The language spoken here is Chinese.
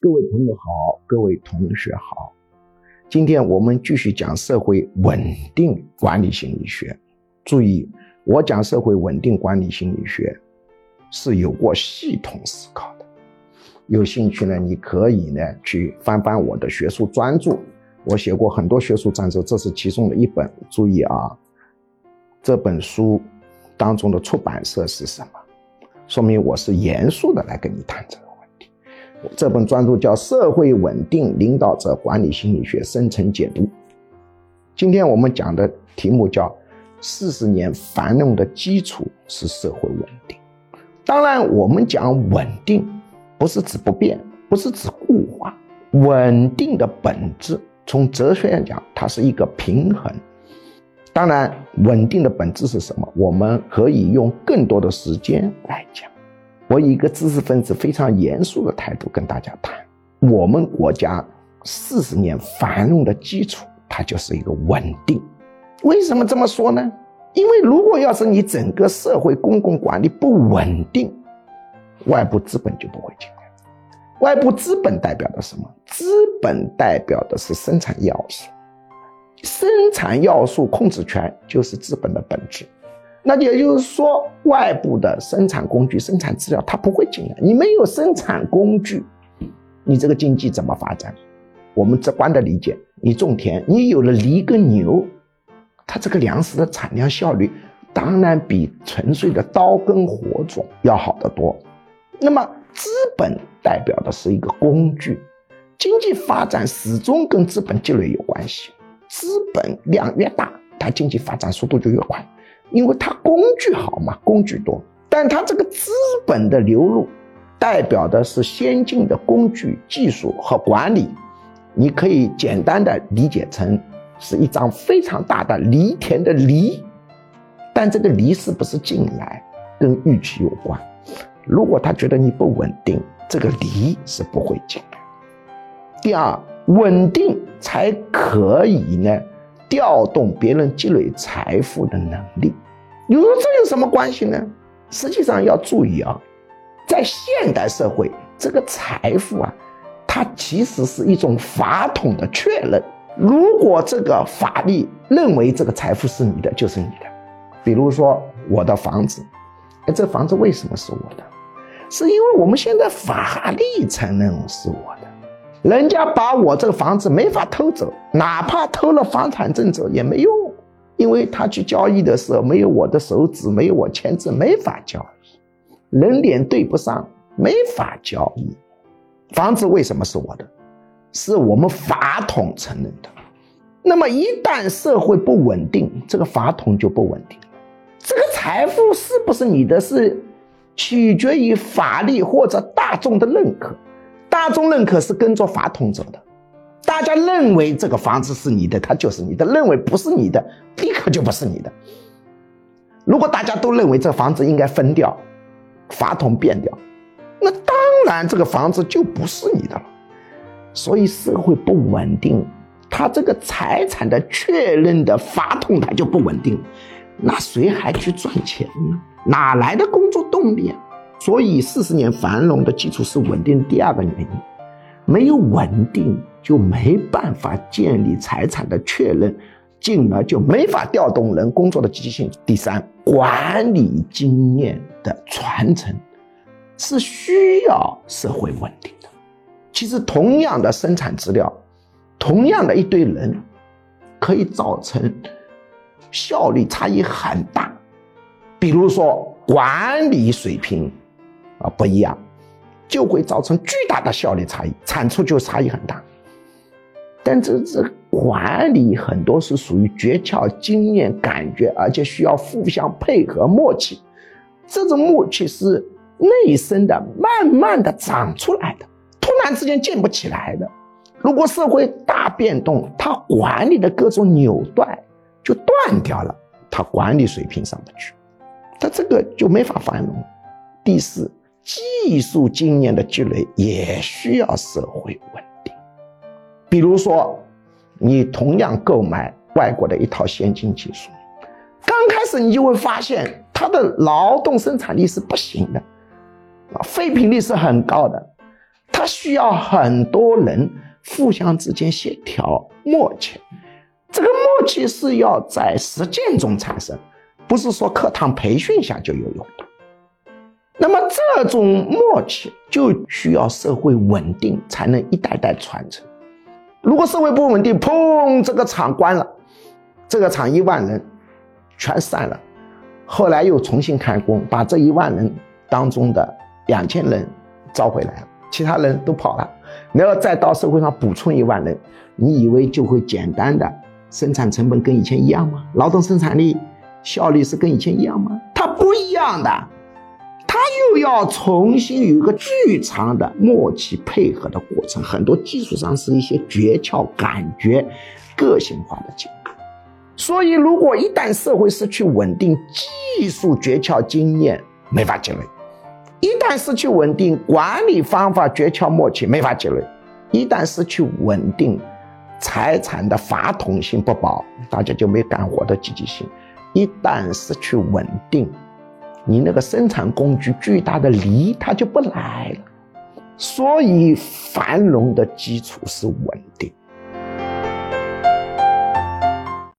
各位朋友好，各位同学好，今天我们继续讲社会稳定管理心理学。注意，我讲社会稳定管理心理学是有过系统思考的。有兴趣呢，你可以呢去翻翻我的学术专著，我写过很多学术专著，这是其中的一本。注意啊，这本书当中的出版社是什么？说明我是严肃的来跟你谈这个。这本专著叫《社会稳定领导者管理心理学深层解读》。今天我们讲的题目叫“四十年繁荣的基础是社会稳定”。当然，我们讲稳定，不是指不变，不是指固化。稳定的本质，从哲学上讲，它是一个平衡。当然，稳定的本质是什么？我们可以用更多的时间来讲。我以一个知识分子非常严肃的态度跟大家谈，我们国家四十年繁荣的基础，它就是一个稳定。为什么这么说呢？因为如果要是你整个社会公共管理不稳定，外部资本就不会进来。外部资本代表的什么？资本代表的是生产要素，生产要素控制权就是资本的本质。那也就是说，外部的生产工具、生产资料它不会进来。你没有生产工具，你这个经济怎么发展？我们直观的理解，你种田，你有了犁跟牛，它这个粮食的产量效率当然比纯粹的刀耕火种要好得多。那么，资本代表的是一个工具，经济发展始终跟资本积累有关系。资本量越大，它经济发展速度就越快。因为它工具好嘛，工具多，但它这个资本的流入，代表的是先进的工具、技术和管理。你可以简单的理解成是一张非常大的犁田的犁，但这个犁是不是进来，跟预期有关。如果他觉得你不稳定，这个犁是不会进来。第二，稳定才可以呢。调动别人积累财富的能力，你说这有什么关系呢？实际上要注意啊，在现代社会，这个财富啊，它其实是一种法统的确认。如果这个法律认为这个财富是你的，就是你的。比如说我的房子，哎，这房子为什么是我的？是因为我们现在法律承认是我的。人家把我这个房子没法偷走，哪怕偷了房产证走也没用，因为他去交易的时候没有我的手指，没有我签字，没法交易，人脸对不上，没法交易。房子为什么是我的？是我们法统承认的。那么一旦社会不稳定，这个法统就不稳定。这个财富是不是你的，是取决于法律或者大众的认可。大众认可是跟着法统走的，大家认为这个房子是你的，它就是你的；认为不是你的，立刻就不是你的。如果大家都认为这房子应该分掉，法统变掉，那当然这个房子就不是你的了。所以社会不稳定，它这个财产的确认的法统它就不稳定，那谁还去赚钱呢？哪来的工作动力啊？所以，四十年繁荣的基础是稳定。第二个原因，没有稳定就没办法建立财产的确认，进而就没法调动人工作的积极性。第三，管理经验的传承是需要社会稳定的。其实，同样的生产资料，同样的一堆人，可以造成效率差异很大。比如说，管理水平。啊，不一样，就会造成巨大的效率差异，产出就差异很大。但这这管理很多是属于诀窍、经验、感觉，而且需要互相配合、默契。这种默契是内生的，慢慢的长出来的，突然之间建不起来的。如果社会大变动，他管理的各种纽带就断掉了，他管理水平上不去，他这个就没法繁荣。第四。技术经验的积累也需要社会稳定。比如说，你同样购买外国的一套先进技术，刚开始你就会发现它的劳动生产力是不行的，啊，废品率是很高的，它需要很多人互相之间协调默契。这个默契是要在实践中产生，不是说课堂培训下就有用的。那么这种默契就需要社会稳定，才能一代代传承。如果社会不稳定，砰，这个厂关了，这个厂一万人全散了，后来又重新开工，把这一万人当中的两千人招回来了，其他人都跑了，然后再到社会上补充一万人，你以为就会简单的生产成本跟以前一样吗？劳动生产力效率是跟以前一样吗？它不一样的。他又要重新有一个巨长的默契配合的过程，很多技术上是一些诀窍、感觉、个性化的经验。所以，如果一旦社会失去稳定，技术诀窍、经验没法积累；一旦失去稳定，管理方法诀窍、默契没法积累；一旦失去稳定，财产的法统性不保，大家就没干活的积极性；一旦失去稳定，你那个生产工具巨大的梨，它就不来了。所以繁荣的基础是稳定。